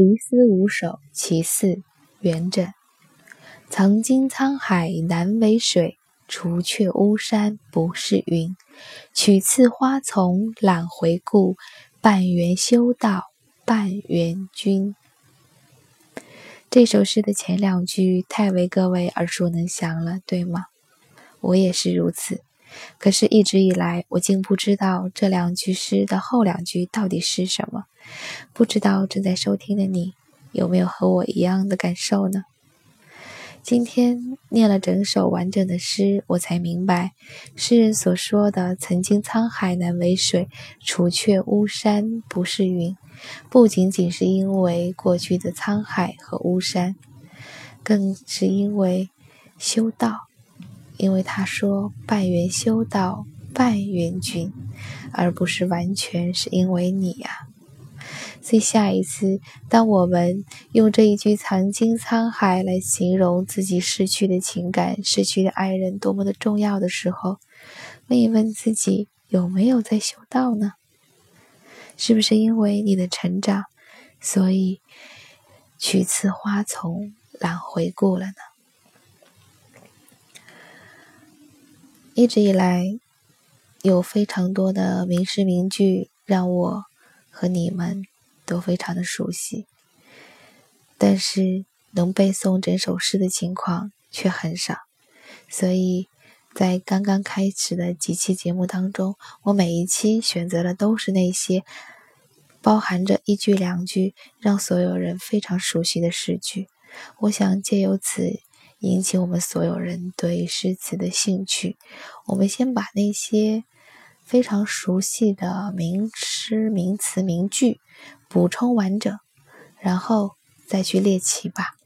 离思五首其四，元稹。曾经沧海难为水，除却巫山不是云。取次花丛懒回顾，半缘修道半缘君。这首诗的前两句太为各位耳熟能详了，对吗？我也是如此。可是，一直以来，我竟不知道这两句诗的后两句到底是什么。不知道正在收听的你，有没有和我一样的感受呢？今天念了整首完整的诗，我才明白，诗人所说的“曾经沧海难为水，除却巫山不是云”，不仅仅是因为过去的沧海和巫山，更是因为修道。因为他说“半缘修道，半缘君”，而不是完全是因为你呀。所以下一次，当我们用这一句“曾经沧海”来形容自己失去的情感、失去的爱人多么的重要的时候，问一问自己有没有在修道呢？是不是因为你的成长，所以取次花丛懒回顾了呢？一直以来，有非常多的名诗名句让我和你们都非常的熟悉，但是能背诵整首诗的情况却很少。所以在刚刚开始的几期节目当中，我每一期选择的都是那些包含着一句两句让所有人非常熟悉的诗句。我想借由此。引起我们所有人对诗词的兴趣。我们先把那些非常熟悉的名诗、名词、名句补充完整，然后再去猎奇吧。